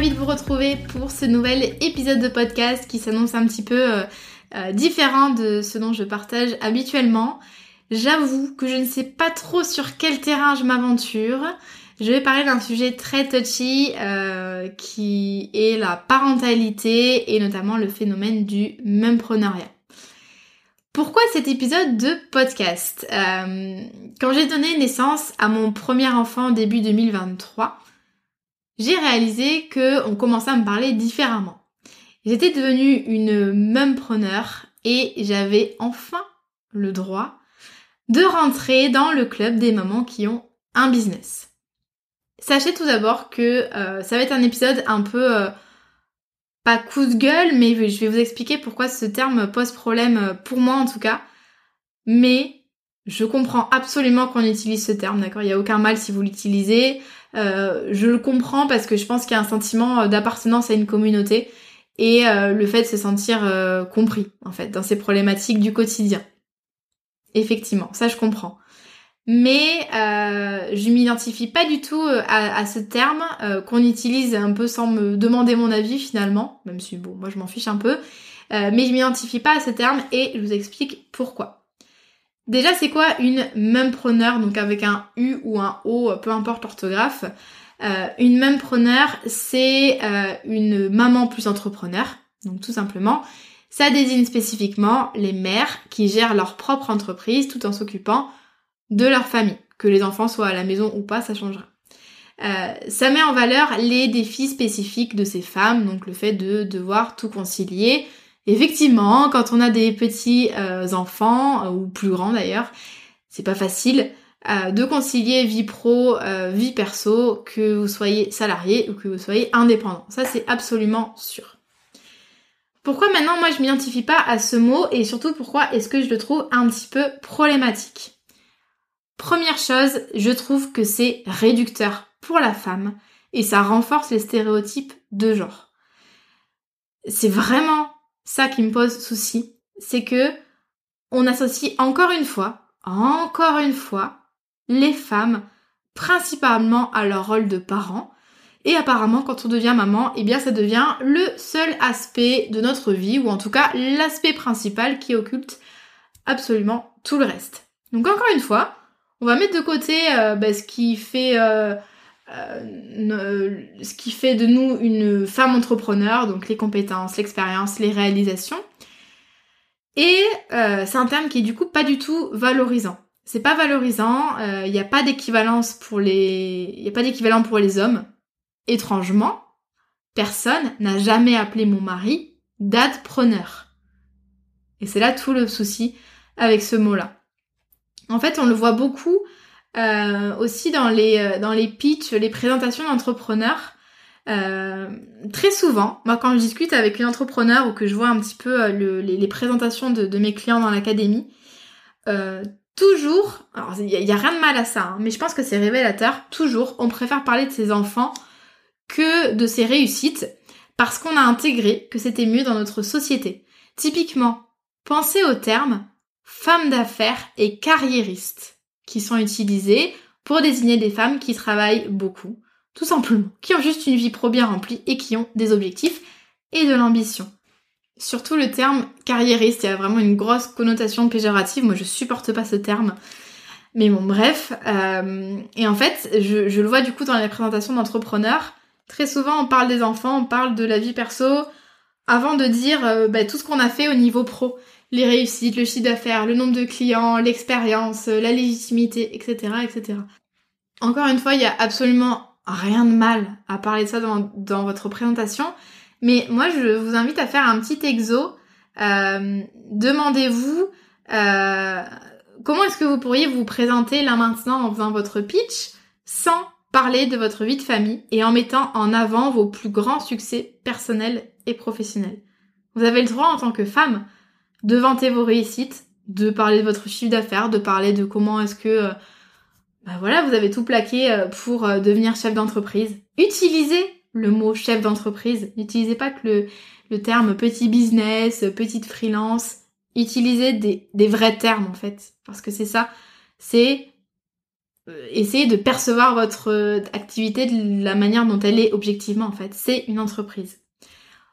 De vous retrouver pour ce nouvel épisode de podcast qui s'annonce un petit peu euh, euh, différent de ce dont je partage habituellement. J'avoue que je ne sais pas trop sur quel terrain je m'aventure. Je vais parler d'un sujet très touchy euh, qui est la parentalité et notamment le phénomène du mempreneuriat. Pourquoi cet épisode de podcast? Quand j'ai donné naissance à mon premier enfant début 2023, j'ai réalisé que on commençait à me parler différemment. J'étais devenue une mumpreneur et j'avais enfin le droit de rentrer dans le club des mamans qui ont un business. Sachez tout d'abord que euh, ça va être un épisode un peu euh, pas coup de gueule, mais je vais vous expliquer pourquoi ce terme pose problème euh, pour moi en tout cas. Mais je comprends absolument qu'on utilise ce terme, d'accord? Il n'y a aucun mal si vous l'utilisez. Euh, je le comprends parce que je pense qu'il y a un sentiment euh, d'appartenance à une communauté et euh, le fait de se sentir compris en fait dans ces problématiques du quotidien. Effectivement, ça je comprends. Mais je m'identifie pas du tout à, ce terme qu'on utilise un peu sans me demander mon avis finalement, même si bon, moi je m'en fiche un peu. mais je m'identifie pas à ce terme et je vous explique pourquoi. Déjà, c'est quoi une mumpreneur, donc avec un U ou un O, peu importe l'orthographe. Euh, une mumpreneur, c'est euh, une maman plus entrepreneur, donc tout simplement. Ça désigne spécifiquement les mères qui gèrent leur propre entreprise tout en s'occupant de leur famille. Que les enfants soient à la maison ou pas, ça changera. Euh, ça met en valeur les défis spécifiques de ces femmes, donc le fait de devoir tout concilier, Effectivement, quand on a des petits euh, enfants, euh, ou plus grands d'ailleurs, c'est pas facile euh, de concilier vie pro, vie perso, que vous soyez salarié ou que vous soyez indépendant. Ça c'est absolument sûr. Pourquoi maintenant moi je m'identifie pas à ce mot et surtout pourquoi est-ce que je le trouve un petit peu problématique? Première chose, je trouve que c'est réducteur pour la femme et ça renforce les stéréotypes de genre. C'est vraiment ça qui me pose souci, c'est que on associe encore une fois, encore une fois, les femmes principalement à leur rôle de parent. Et apparemment, quand on devient maman, eh bien, ça devient le seul aspect de notre vie, ou en tout cas l'aspect principal qui occulte absolument tout le reste. Donc encore une fois, on va mettre de côté euh, bah, ce qui fait euh, euh, ce qui fait de nous une femme entrepreneur, donc les compétences, l'expérience, les réalisations. Et euh, c'est un terme qui est du coup pas du tout valorisant. C'est pas valorisant, il euh, n'y a pas d'équivalence pour les. Il a pas d'équivalent pour les hommes. Étrangement, personne n'a jamais appelé mon mari dadpreneur. Et c'est là tout le souci avec ce mot-là. En fait, on le voit beaucoup euh, aussi dans les, euh, dans les pitchs, les présentations d'entrepreneurs. Euh, très souvent, moi quand je discute avec une entrepreneur ou que je vois un petit peu le, les, présentations de, mes clients dans l'académie, toujours, alors il y, a rien de mal à ça, hein, mais je pense que c'est révélateur, toujours on préfère parler de ses enfants que de ses réussites parce qu'on a intégré que c'était mieux dans notre société. Typiquement, pensez au terme femme d'affaires et carriériste qui sont utilisées pour désigner des femmes qui travaillent beaucoup, tout simplement, qui ont juste une vie pro bien remplie et qui ont des objectifs et de l'ambition. Surtout le terme carriériste, il y a vraiment une grosse connotation péjorative, moi je supporte pas ce terme. Mais bon, bref. Euh, et en fait, je, le vois du coup dans les présentations d'entrepreneurs. Très souvent, on parle des enfants, on parle de la vie perso, avant de dire euh, bah, tout ce qu'on a fait au niveau pro les réussites, le chiffre d'affaires, le nombre de clients, l'expérience, euh, la légitimité, etc., etc. Encore une fois, il y a absolument rien de mal à parler de ça dans, votre présentation, mais moi je vous invite à faire un petit exo. Euh, demandez-vous euh, comment est-ce que vous pourriez vous présenter là maintenant en faisant votre pitch sans parler de votre vie de famille et en mettant en avant vos plus grands succès personnels et professionnels? Vous avez le droit en tant que femme de vanter vos réussites, de parler de votre chiffre d'affaires, de parler de comment est-ce que bah voilà, vous avez tout plaqué euh, pour euh, devenir chef d'entreprise. Utilisez le mot chef d'entreprise. N'utilisez pas que le, le terme petit business, petite freelance. Utilisez des, des vrais termes en fait. Parce que c'est ça. C'est essayer de percevoir votre activité de la manière dont elle est objectivement en fait. C'est une entreprise.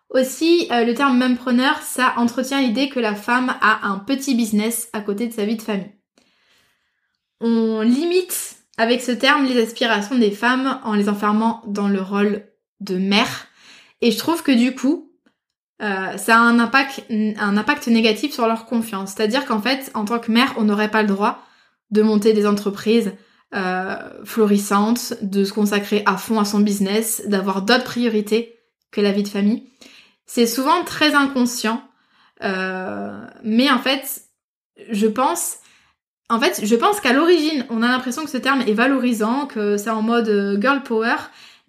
Aussi, le terme preneur, ça entretient l'idée que la femme a un petit business à côté de sa vie de famille on limite avec ce terme les aspirations des femmes en les enfermant dans le rôle de mère. Et je trouve que du coup, euh, ça a un impact, un impact négatif sur leur confiance. C'est-à-dire qu'en fait, en tant que mère, on n'aurait pas le droit de monter des entreprises euh, florissantes, de se consacrer à fond à son business, d'avoir d'autres priorités que la vie de famille. C'est souvent très inconscient, euh, mais en fait, je pense en fait, je pense qu'à l'origine, on a l'impression que ce terme est valorisant, que c'est en mode euh, girl power,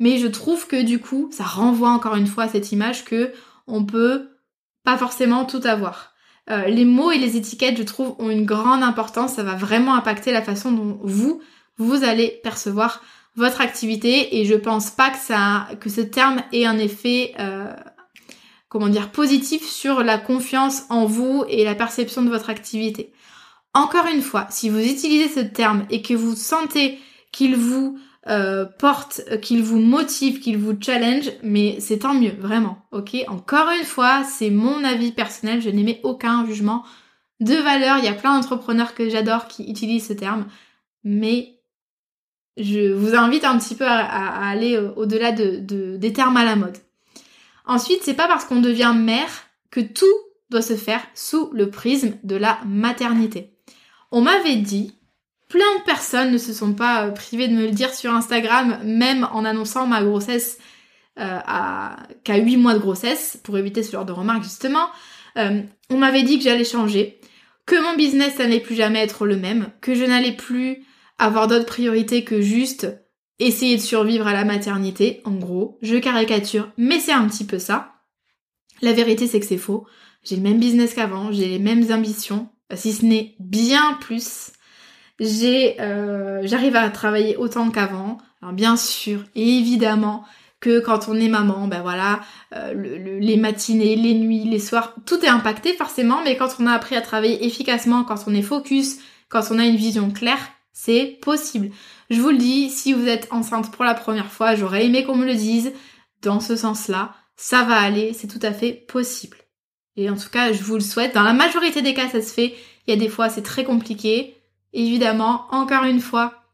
mais je trouve que du coup, ça renvoie encore une fois à cette image que on peut pas forcément tout avoir. Euh, les mots et les étiquettes, je trouve, ont une grande importance. Ça va vraiment impacter la façon dont vous, vous allez percevoir votre activité. Et je pense pas que ça, que ce terme ait un effet, comment dire, positif sur la confiance en vous et la perception de votre activité. Encore une fois, si vous utilisez ce terme et que vous sentez qu'il vous euh, porte, qu'il vous motive, qu'il vous challenge, mais c'est tant mieux, vraiment, ok? Encore une fois, c'est mon avis personnel, je n'émets aucun jugement de valeur, il y a plein d'entrepreneurs que j'adore qui utilisent ce terme, mais je vous invite un petit peu à, aller euh, au-delà de, des termes à la mode. Ensuite, c'est pas parce qu'on devient mère que tout doit se faire sous le prisme de la maternité. On m'avait dit, plein de personnes ne se sont pas euh, privées de me le dire sur Instagram, même en annonçant ma grossesse euh, à qu'à 8 mois de grossesse, pour éviter ce genre de remarques justement. Euh, on m'avait dit que j'allais changer, que mon business n'allait plus jamais être le même, que je n'allais plus avoir d'autres priorités que juste essayer de survivre à la maternité, en gros. Je caricature, mais c'est un petit peu ça. La vérité c'est que c'est faux. J'ai le même business qu'avant, j'ai les mêmes ambitions, si ce n'est bien plus. J'ai, euh, j'arrive à travailler autant qu'avant. Alors bien sûr, évidemment que quand on est maman, ben voilà, euh, les matinées, les nuits, les soirs, tout est impacté forcément. Mais quand on a appris à travailler efficacement, quand on est focus, quand on a une vision claire, c'est possible. Je vous le dis, si vous êtes enceinte pour la première fois, j'aurais aimé qu'on me le dise. Dans ce sens-là, ça va aller, c'est tout à fait possible. Et en tout cas, je vous le souhaite. Dans la majorité des cas, ça se fait. Il y a des fois, c'est très compliqué. Évidemment, encore une fois,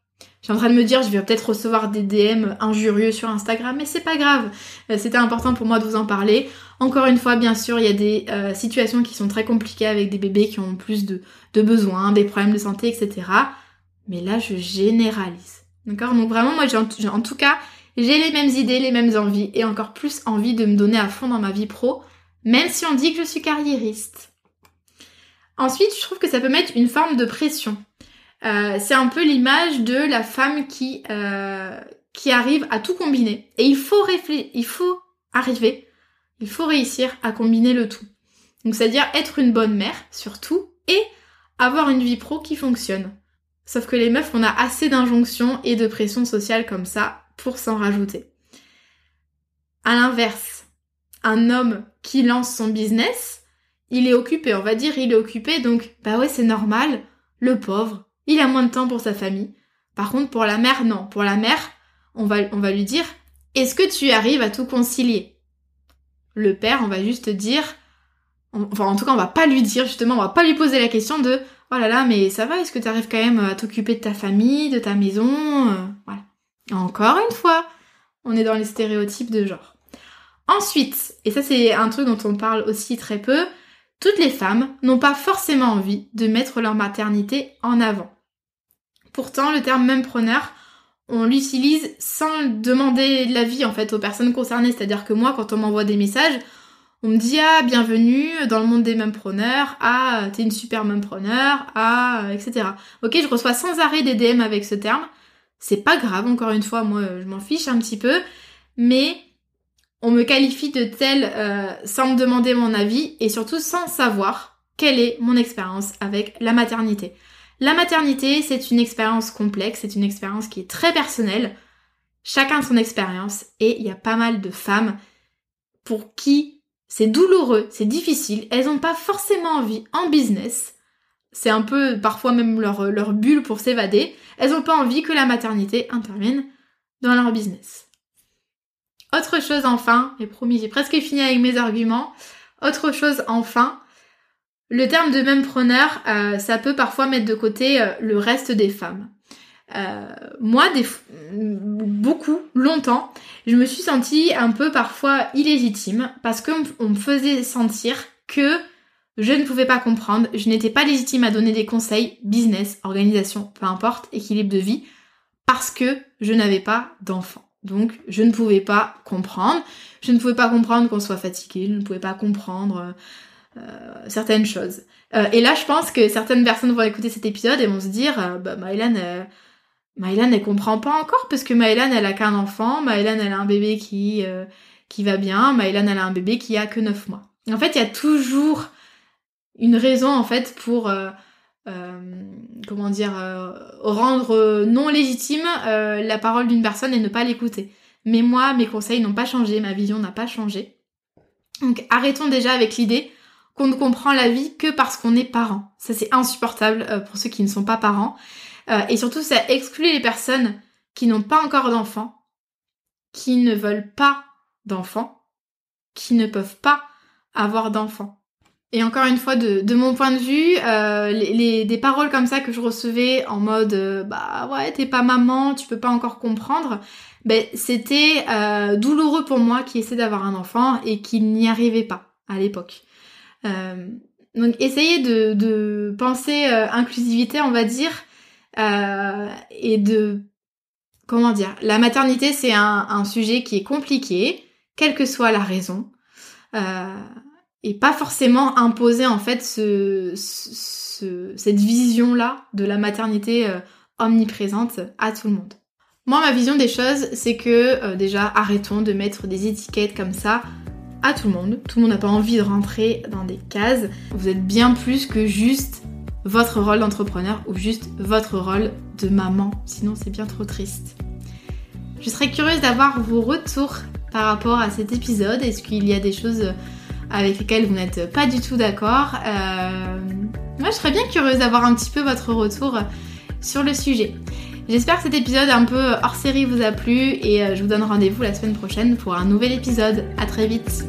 je suis en train de me dire, je vais peut-être recevoir des DM injurieux sur Instagram, mais c'est pas grave. Euh, c'était important pour moi de vous en parler. Encore une fois, bien sûr, il y a des euh, situations qui sont très compliquées avec des bébés qui ont plus de, de besoins, des problèmes de santé, etc. Mais là, je généralise. D'accord? Donc vraiment, moi, j'ai en tout cas, j'ai les mêmes idées, les mêmes envies, et encore plus envie de me donner à fond dans ma vie pro même si on dit que je suis carriériste. Ensuite, je trouve que ça peut mettre une forme de pression. Euh, c'est un peu l'image de la femme qui, euh, qui arrive à tout combiner. Et il faut réfléchir, il faut arriver, il faut réussir à combiner le tout. Donc c'est-à-dire être une bonne mère, surtout, et avoir une vie pro qui fonctionne. Sauf que les meufs, on a assez d'injonctions et de pression sociale comme ça pour s'en rajouter. À l'inverse, un homme qui lance son business, il est occupé, on va dire, il est occupé, donc bah ouais, c'est normal, le pauvre, il a moins de temps pour sa famille. Par contre, pour la mère, non. Pour la mère, on va, lui dire, est-ce que tu arrives à tout concilier? Le père, on va juste dire, enfin en tout cas, on va pas lui dire, justement, on va pas lui poser la question de, oh là là, mais ça va, est-ce que tu arrives quand même à t'occuper de ta famille, de ta maison euh, Voilà. Encore une fois, on est dans les stéréotypes de genre. Ensuite, et ça c'est un truc dont on parle aussi très peu, toutes les femmes n'ont pas forcément envie de mettre leur maternité en avant. Pourtant, le terme même preneur, on l'utilise sans demander l'avis en fait aux personnes concernées. C'est-à-dire que moi, quand on m'envoie des messages, On me dit ah bienvenue dans le monde des preneurs, ah t'es une super preneur, ah etc. Ok, je reçois sans arrêt des DM avec ce terme. C'est pas grave, encore une fois, moi je m'en fiche un petit peu, mais on me qualifie de tel euh, sans me demander mon avis et surtout sans savoir quelle est mon expérience avec la maternité. La maternité, c'est une expérience complexe, c'est une expérience qui est très personnelle. Chacun son expérience et il y a pas mal de femmes pour qui c'est douloureux, c'est difficile, elles n'ont pas forcément envie en business, c'est un peu parfois même leur, leur bulle pour s'évader, elles n'ont pas envie que la maternité intervienne dans leur business. Autre chose enfin, et promis j'ai presque fini avec mes arguments, autre chose enfin, le terme de même preneur, euh, ça peut parfois mettre de côté euh, le reste des femmes. Euh, moi, beaucoup, longtemps, je me suis sentie un peu parfois illégitime parce qu'on me faisait sentir que je ne pouvais pas comprendre, je n'étais pas légitime à donner des conseils, business, organisation, peu importe, équilibre de vie, parce que je n'avais pas d'enfant. Donc je ne pouvais pas comprendre, je ne pouvais pas comprendre qu'on soit fatigué, je ne pouvais pas comprendre euh, certaines choses. Euh, et là, je pense que certaines personnes vont écouter cet épisode et vont se dire, euh, bah Mylan, Mylan, elle comprend pas encore parce que Mylan, elle a qu'un enfant. Mylan, elle a un bébé qui, euh, qui va bien. Mylan, elle a un bébé qui a que 9 mois. En fait, il y a toujours une raison, en fait, pour, euh, euh, comment dire, rendre non légitime la parole d'une personne et ne pas l'écouter. Mais moi, mes conseils n'ont pas changé, ma vision n'a pas changé. Donc, arrêtons déjà avec l'idée qu'on ne comprend la vie que parce qu'on est parent. Ça, c'est insupportable pour ceux qui ne sont pas parents. Euh, et surtout, ça exclut les personnes qui n'ont pas encore d'enfants, qui ne veulent pas d'enfants, qui ne peuvent pas avoir d'enfants. Et encore une fois, de, de mon point de vue, euh, les, des paroles comme ça que je recevais en mode euh, bah ouais t'es pas maman, tu peux pas encore comprendre, ben c'était douloureux pour moi qui essaie d'avoir un enfant et qui n'y arrivait pas à l'époque. donc essayez de, de penser inclusivité, on va dire, euh, et de comment dire, la maternité c'est un, sujet qui est compliqué, quelle que soit la raison, euh, et pas forcément imposer en fait ce, ce, cette vision là de la maternité euh, omniprésente à tout le monde. Moi, ma vision des choses, c'est que déjà, arrêtons de mettre des étiquettes comme ça à tout le monde. Tout le monde n'a pas envie de rentrer dans des cases. Vous êtes bien plus que juste votre rôle d'entrepreneur ou juste votre rôle de maman. Sinon, c'est bien trop triste. Je serais curieuse d'avoir vos retours par rapport à cet épisode. Est-ce qu'il y a des choses avec lesquelles vous n'êtes pas du tout d'accord? Euh... Moi, je serais bien curieuse d'avoir un petit peu votre retour sur le sujet. J'espère que cet épisode un peu hors série vous a plu et euh, je vous donne rendez-vous la semaine prochaine pour un nouvel épisode. À très vite